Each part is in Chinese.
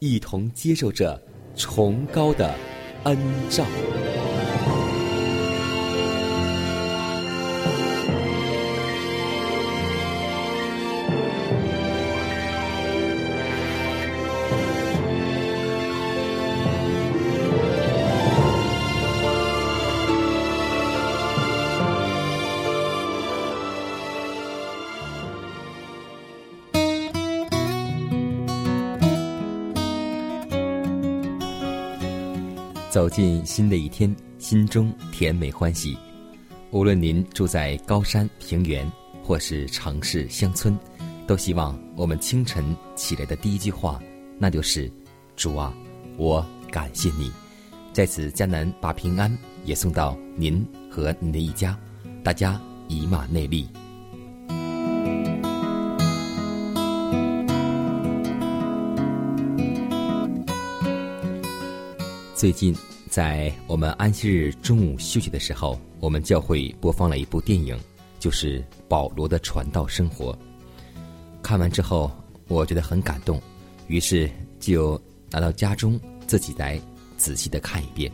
一同接受着崇高的恩照。走进新的一天，心中甜美欢喜。无论您住在高山平原，或是城市乡村，都希望我们清晨起来的第一句话，那就是：“主啊，我感谢你。”在此，迦南把平安也送到您和您的一家，大家以马内利。最近，在我们安息日中午休息的时候，我们教会播放了一部电影，就是保罗的传道生活。看完之后，我觉得很感动，于是就拿到家中自己来仔细的看一遍。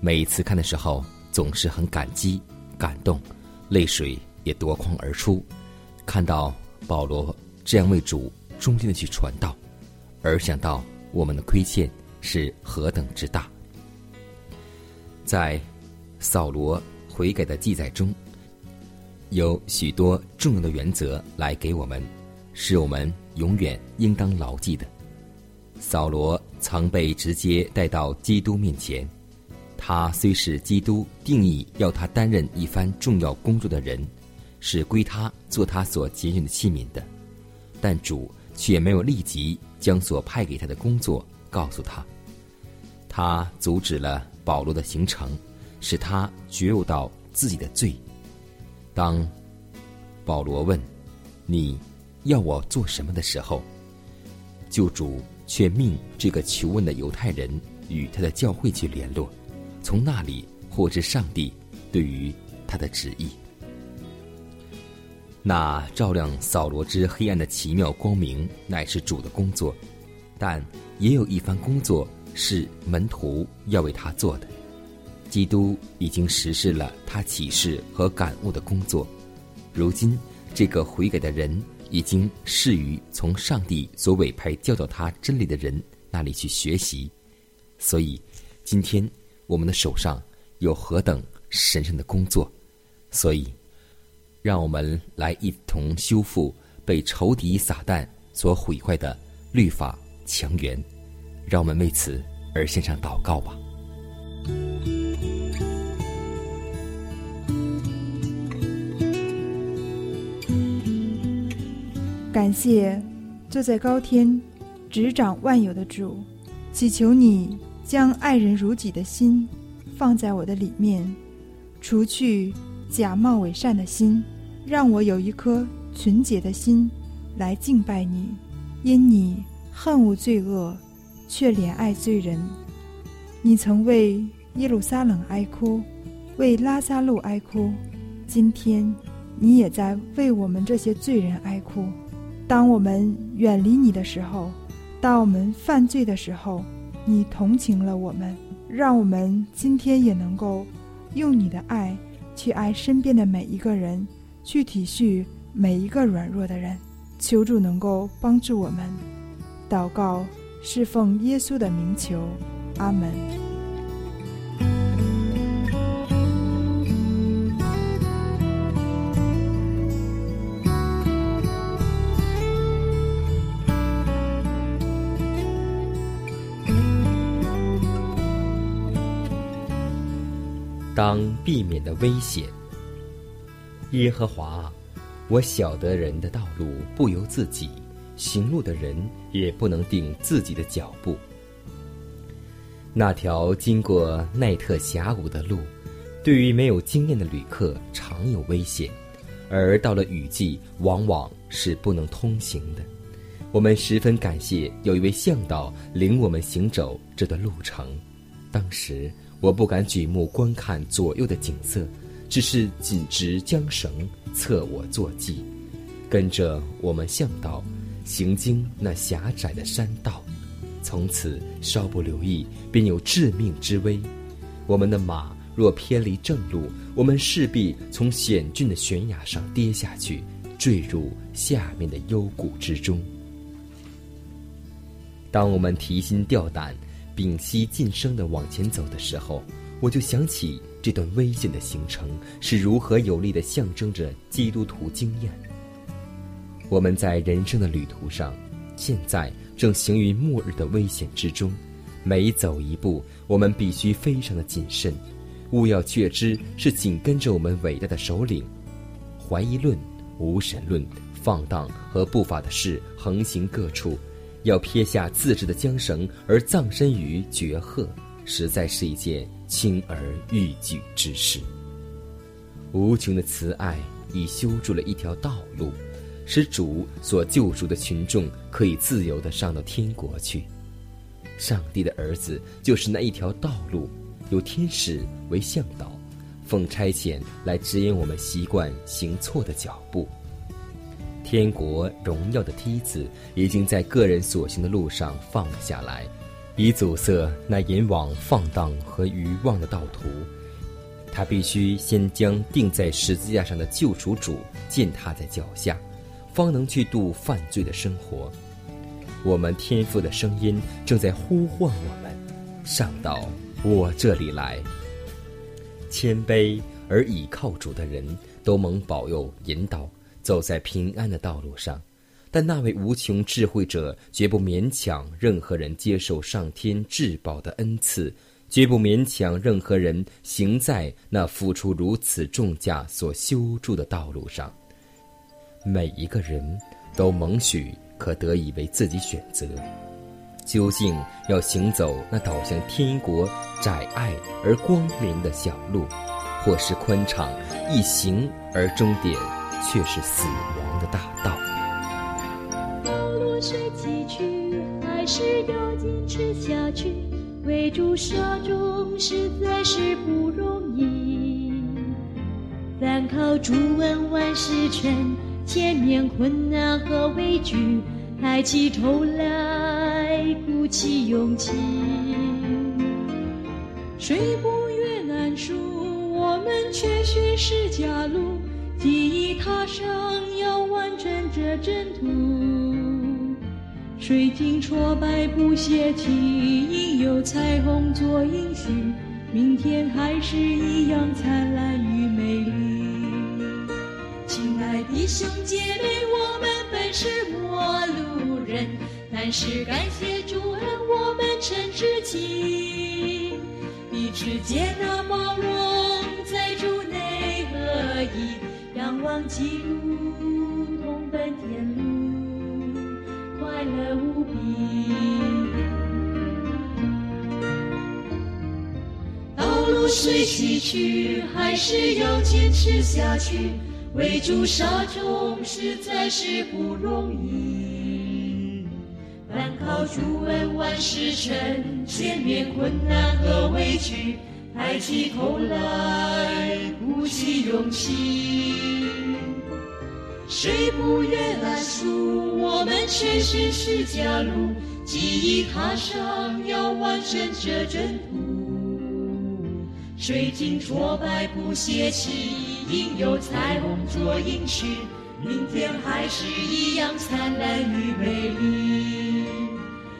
每一次看的时候，总是很感激、感动，泪水也夺眶而出。看到保罗这样为主忠心的去传道，而想到我们的亏欠。是何等之大！在扫罗悔改的记载中，有许多重要的原则来给我们，是我们永远应当牢记的。扫罗曾被直接带到基督面前，他虽是基督定义要他担任一番重要工作的人，是归他做他所拣选的器皿的，但主却没有立即将所派给他的工作告诉他。他阻止了保罗的行程，使他觉悟到自己的罪。当保罗问：“你要我做什么的时候，救主却命这个求问的犹太人与他的教会去联络，从那里获知上帝对于他的旨意。那照亮扫罗之黑暗的奇妙光明，乃是主的工作，但也有一番工作。”是门徒要为他做的。基督已经实施了他启示和感悟的工作。如今，这个悔改的人已经适于从上帝所委派教导他真理的人那里去学习。所以，今天我们的手上有何等神圣的工作？所以，让我们来一同修复被仇敌撒旦所毁坏的律法墙垣。让我们为此而献上祷告吧。感谢坐在高天、执掌万有的主，祈求你将爱人如己的心放在我的里面，除去假冒伪善的心，让我有一颗纯洁的心来敬拜你。因你恨恶罪恶。却怜爱罪人。你曾为耶路撒冷哀哭，为拉萨路哀哭，今天你也在为我们这些罪人哀哭。当我们远离你的时候，当我们犯罪的时候，你同情了我们，让我们今天也能够用你的爱去爱身边的每一个人，去体恤每一个软弱的人。求助能够帮助我们。祷告是奉耶稣的名求，阿门。当避免的危险，耶和华，我晓得人的道路不由自己，行路的人也不能定自己的脚步。那条经过奈特峡谷的路，对于没有经验的旅客常有危险，而到了雨季，往往是不能通行的。我们十分感谢有一位向导领我们行走这段路程，当时。我不敢举目观看左右的景色，只是紧执缰绳，侧我坐骑，跟着我们向导行经那狭窄的山道。从此稍不留意，便有致命之危。我们的马若偏离正路，我们势必从险峻的悬崖上跌下去，坠入下面的幽谷之中。当我们提心吊胆。屏息静声的往前走的时候，我就想起这段危险的行程是如何有力的象征着基督徒经验。我们在人生的旅途上，现在正行于末日的危险之中，每走一步，我们必须非常的谨慎，勿要确知是紧跟着我们伟大的首领，怀疑论、无神论、放荡和不法的事横行各处。要撇下自制的缰绳而葬身于绝壑，实在是一件轻而易举之事。无穷的慈爱已修筑了一条道路，使主所救赎的群众可以自由地上到天国去。上帝的儿子就是那一条道路，有天使为向导，奉差遣来指引我们习惯行错的脚步。天国荣耀的梯子已经在个人所行的路上放了下来，以阻塞那引往放荡和愚妄的道途。他必须先将钉在十字架上的救赎主践踏在脚下，方能去度犯罪的生活。我们天父的声音正在呼唤我们，上到我这里来。谦卑而倚靠主的人都蒙保佑引导。走在平安的道路上，但那位无穷智慧者绝不勉强任何人接受上天至宝的恩赐，绝不勉强任何人行在那付出如此重价所修筑的道路上。每一个人都蒙许可得以为自己选择，究竟要行走那导向天国窄隘而光明的小路，或是宽敞易行而终点。却是死亡的大道。道路虽崎岖，还是要坚持下去。为主杀众，实在是不容易。但靠主恩万事全，前面困难和畏惧，抬起头来，鼓起勇气。水不越难数，我们却寻是假路。记忆踏上，要完成这征途。水晶挫败不泄气，应有彩虹做应许。明天还是一样灿烂与美丽。弟兄姐妹，我们本是陌路人，但是感谢主恩，我们成知己，彼此接纳包容，在主内合一。仰望基督，同奔天路，快乐无比。道路虽崎岖，还是要坚持下去。为主杀众，实在是不容易。单靠主恩，万事成。前面困难和委屈。抬起头来，鼓起勇气。谁不愿来数？我们却是是假路。记忆踏上，要完成这征途。水晶挫败不泄气，应有彩虹做映饰，明天还是一样灿烂与美丽。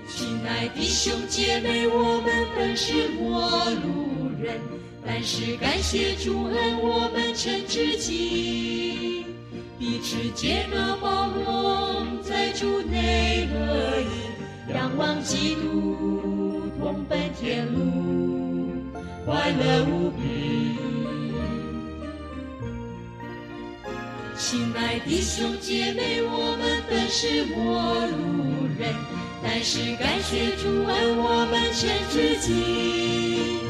亲爱的兄姐妹，我们本是陌路人，但是感谢主恩，我们成知己，彼此接纳包容，在主内合一，仰望基督，同奔天路，快乐无比。亲爱的弟兄姐妹，我们本是陌路人，但是感谢主恩，我们成知己，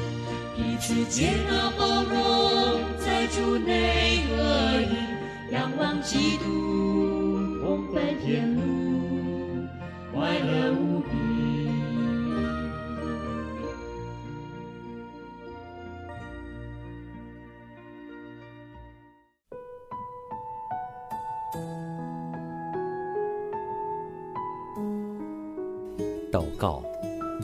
彼此接纳包容，在主内合一，仰望基督，同奔天路，快乐无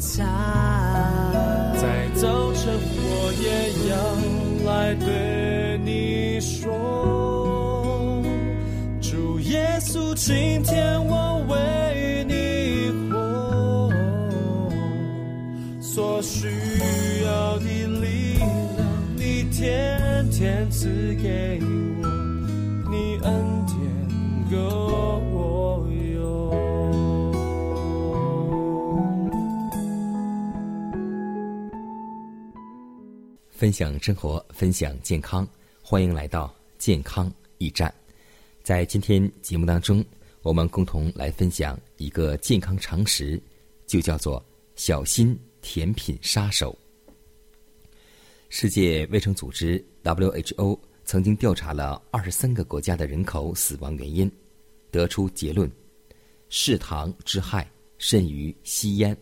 在早晨，我也要来对你说，主耶稣，今天我为你活，所需要的力量，你天天赐给分享生活，分享健康，欢迎来到健康驿站。在今天节目当中，我们共同来分享一个健康常识，就叫做“小心甜品杀手”。世界卫生组织 （WHO） 曾经调查了二十三个国家的人口死亡原因，得出结论：嗜糖之害甚于吸烟。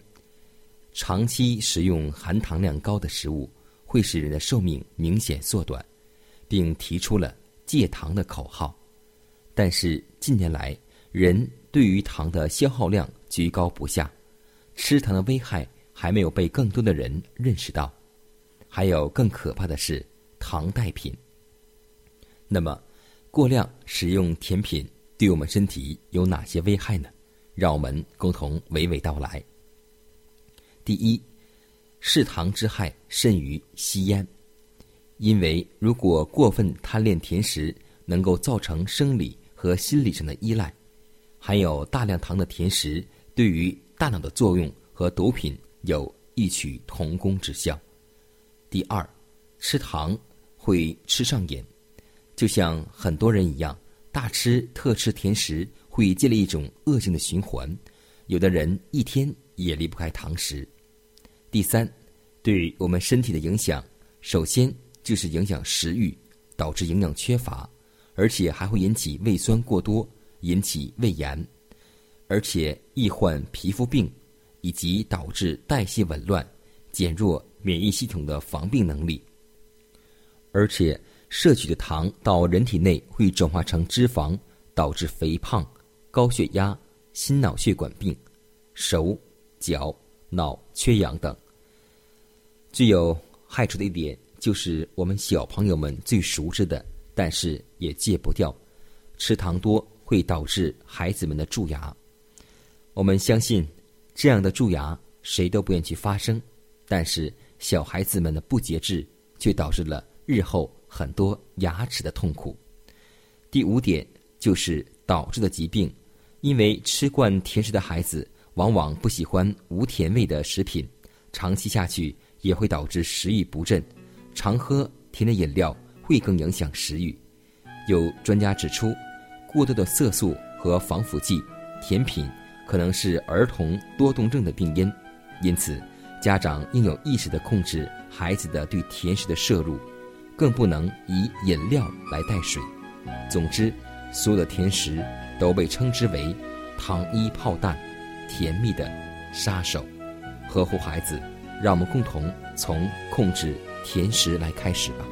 长期食用含糖量高的食物。会使人的寿命明显缩短，并提出了戒糖的口号。但是近年来，人对于糖的消耗量居高不下，吃糖的危害还没有被更多的人认识到。还有更可怕的是糖代品。那么，过量使用甜品对我们身体有哪些危害呢？让我们共同娓娓道来。第一。嗜糖之害甚于吸烟，因为如果过分贪恋甜食，能够造成生理和心理上的依赖。含有大量糖的甜食对于大脑的作用和毒品有异曲同工之效。第二，吃糖会吃上瘾，就像很多人一样，大吃特吃甜食会建立一种恶性的循环，有的人一天也离不开糖食。第三，对我们身体的影响，首先就是影响食欲，导致营养缺乏，而且还会引起胃酸过多，引起胃炎，而且易患皮肤病，以及导致代谢紊乱，减弱免疫系统的防病能力。而且摄取的糖到人体内会转化成脂肪，导致肥胖、高血压、心脑血管病、手脚。脑缺氧等，具有害处的一点就是我们小朋友们最熟知的，但是也戒不掉，吃糖多会导致孩子们的蛀牙。我们相信这样的蛀牙谁都不愿去发生，但是小孩子们的不节制却导致了日后很多牙齿的痛苦。第五点就是导致的疾病，因为吃惯甜食的孩子。往往不喜欢无甜味的食品，长期下去也会导致食欲不振。常喝甜的饮料会更影响食欲。有专家指出，过多的色素和防腐剂、甜品可能是儿童多动症的病因。因此，家长应有意识地控制孩子的对甜食的摄入，更不能以饮料来代水。总之，所有的甜食都被称之为“糖衣炮弹”。甜蜜的杀手，呵护孩子，让我们共同从控制甜食来开始吧。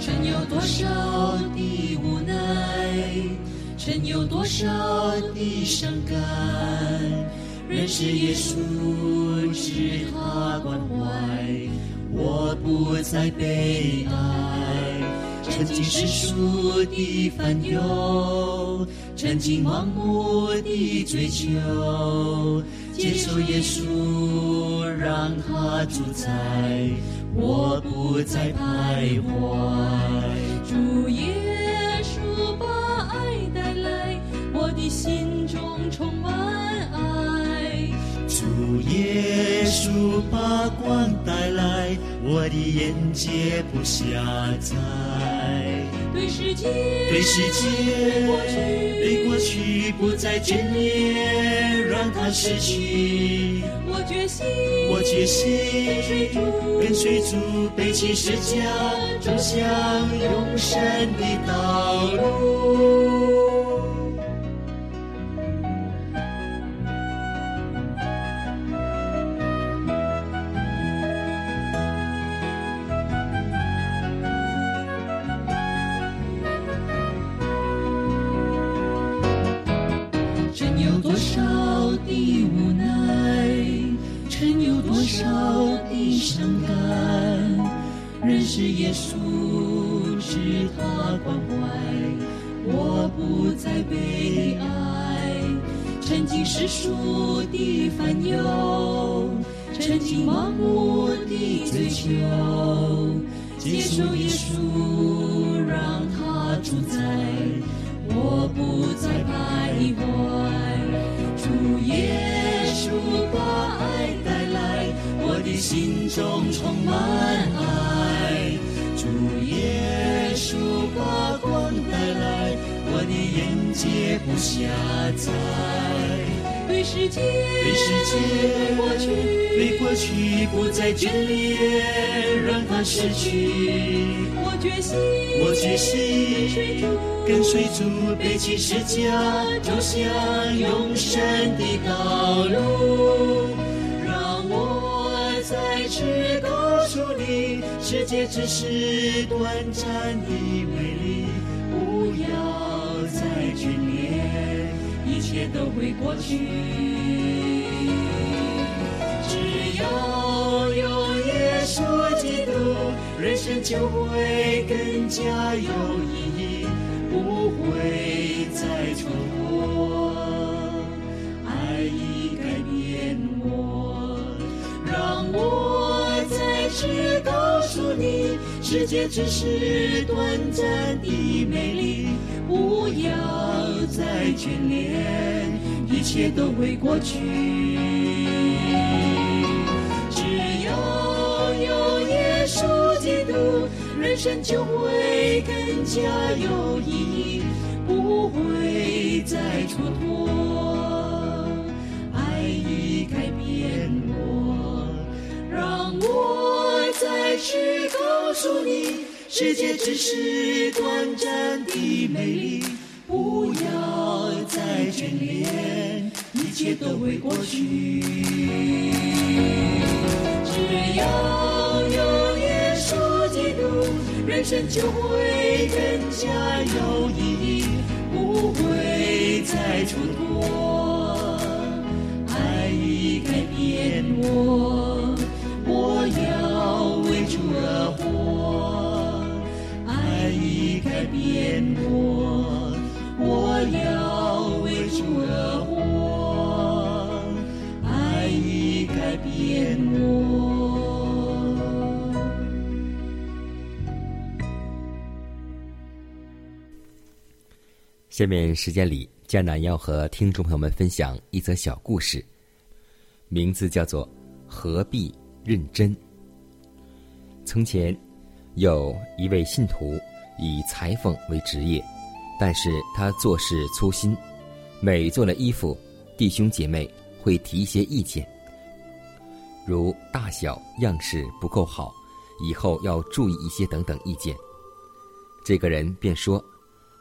曾有多少的无奈，曾有多少的伤感，认识耶稣，知他关怀，我不再悲哀。曾经世俗的烦忧，曾经盲目的追求，接受耶稣，让他主宰，我不再徘徊。主耶稣把爱带来，我的心中充满爱。主耶稣把光带来，我的眼界不狭窄。对世界，对世界，对过去不再眷恋，让它逝去。我决心，我决心，跟随主，背起十字架，走向永生的道路。曾经盲目的追求，接受耶稣，让他主宰，我不再徘徊。主耶稣把爱带来，我的心中充满爱。主耶稣把光带来，我的眼界不狭窄。对世界，对世界，对过去，对过去不再眷恋，让它逝去。我决心，我决心，跟随主，背起十字架，走向永生的道路。让我再次告诉你。世界只是短暂的美丽，不要都会过去。只要有耶稣基督，人生就会更加有意义，不会再错过。爱已改变我，让我再次告。诉你，世界只是短暂的美丽，不要再眷恋，一切都会过去，只要有耶稣基督，人生就会更加有意义，不会再蹉跎。爱已改变我，让我再次告诉你，世界只是短暂的美丽。不要再眷恋，一切都会过去。只要有耶稣基督，人生就会更加有意义，不会再蹉跎。爱已改变我，我要为主而活。爱已改变我，下面时间里，迦南要和听众朋友们分享一则小故事，名字叫做《何必认真》。从前，有一位信徒以裁缝为职业，但是他做事粗心，每做了衣服，弟兄姐妹会提一些意见，如大小、样式不够好，以后要注意一些等等意见。这个人便说：“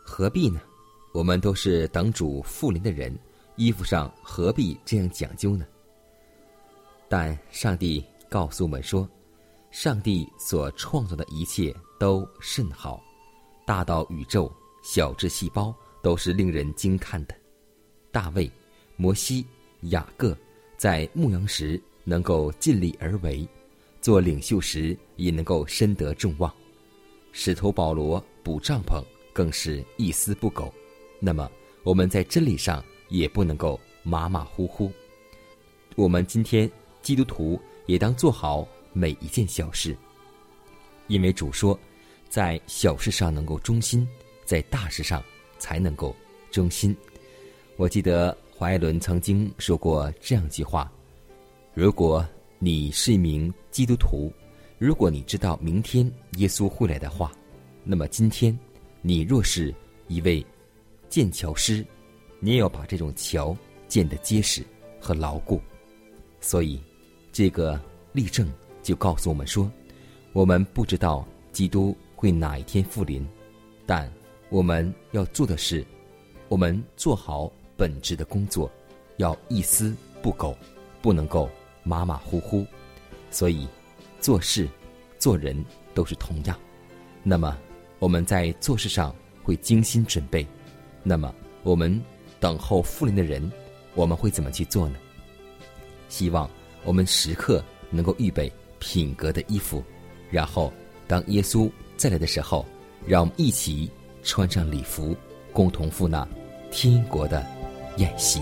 何必呢？我们都是等主复临的人，衣服上何必这样讲究呢？”但上帝告诉我们说，上帝所创造的一切都甚好，大到宇宙，小至细胞，都是令人惊叹的。大卫、摩西、雅各在牧羊时能够尽力而为，做领袖时也能够深得众望。使徒保罗补帐篷更是一丝不苟。那么我们在真理上也不能够马马虎虎。我们今天基督徒也当做好每一件小事，因为主说，在小事上能够忠心，在大事上才能够忠心。我记得华爱伦曾经说过这样一句话：如果你是一名基督徒，如果你知道明天耶稣会来的话，那么今天你若是一位建桥师，你也要把这种桥建得结实和牢固。所以，这个例证就告诉我们说，我们不知道基督会哪一天复临，但我们要做的是，我们做好本职的工作，要一丝不苟，不能够马马虎虎。所以，做事、做人都是同样。那么，我们在做事上会精心准备。那么，我们等候复临的人，我们会怎么去做呢？希望我们时刻能够预备品格的衣服，然后当耶稣再来的时候，让我们一起穿上礼服，共同赴那天国的宴席。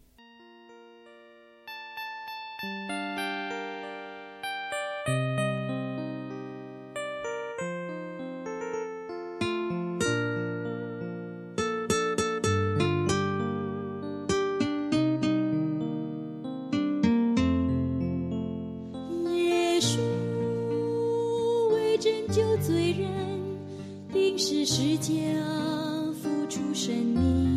是世界付出生命，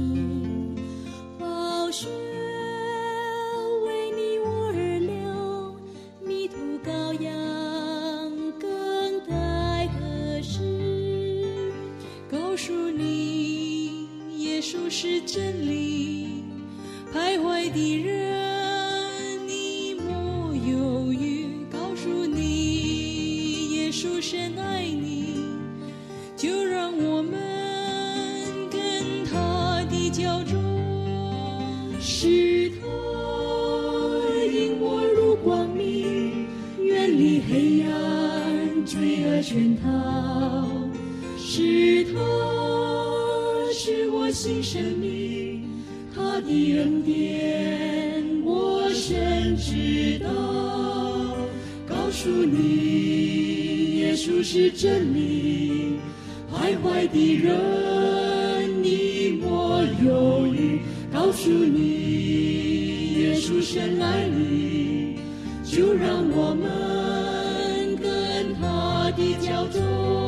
我新生命，他的恩典我深知道。告诉你，耶稣是真理，徘徊的人你莫犹豫。告诉你，耶稣深爱你，就让我们跟他的脚中。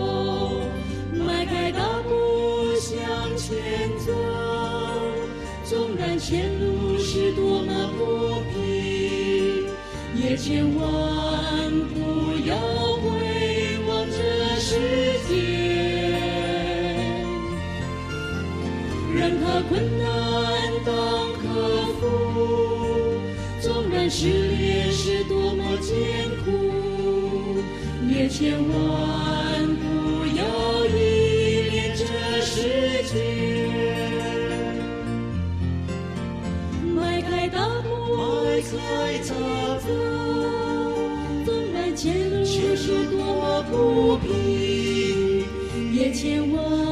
千万不要回望这世界。任何困难当克服，纵然失恋是多么艰苦，也千万不要依恋这世界。迈开大步，迈开大步，是多么不平，也千万。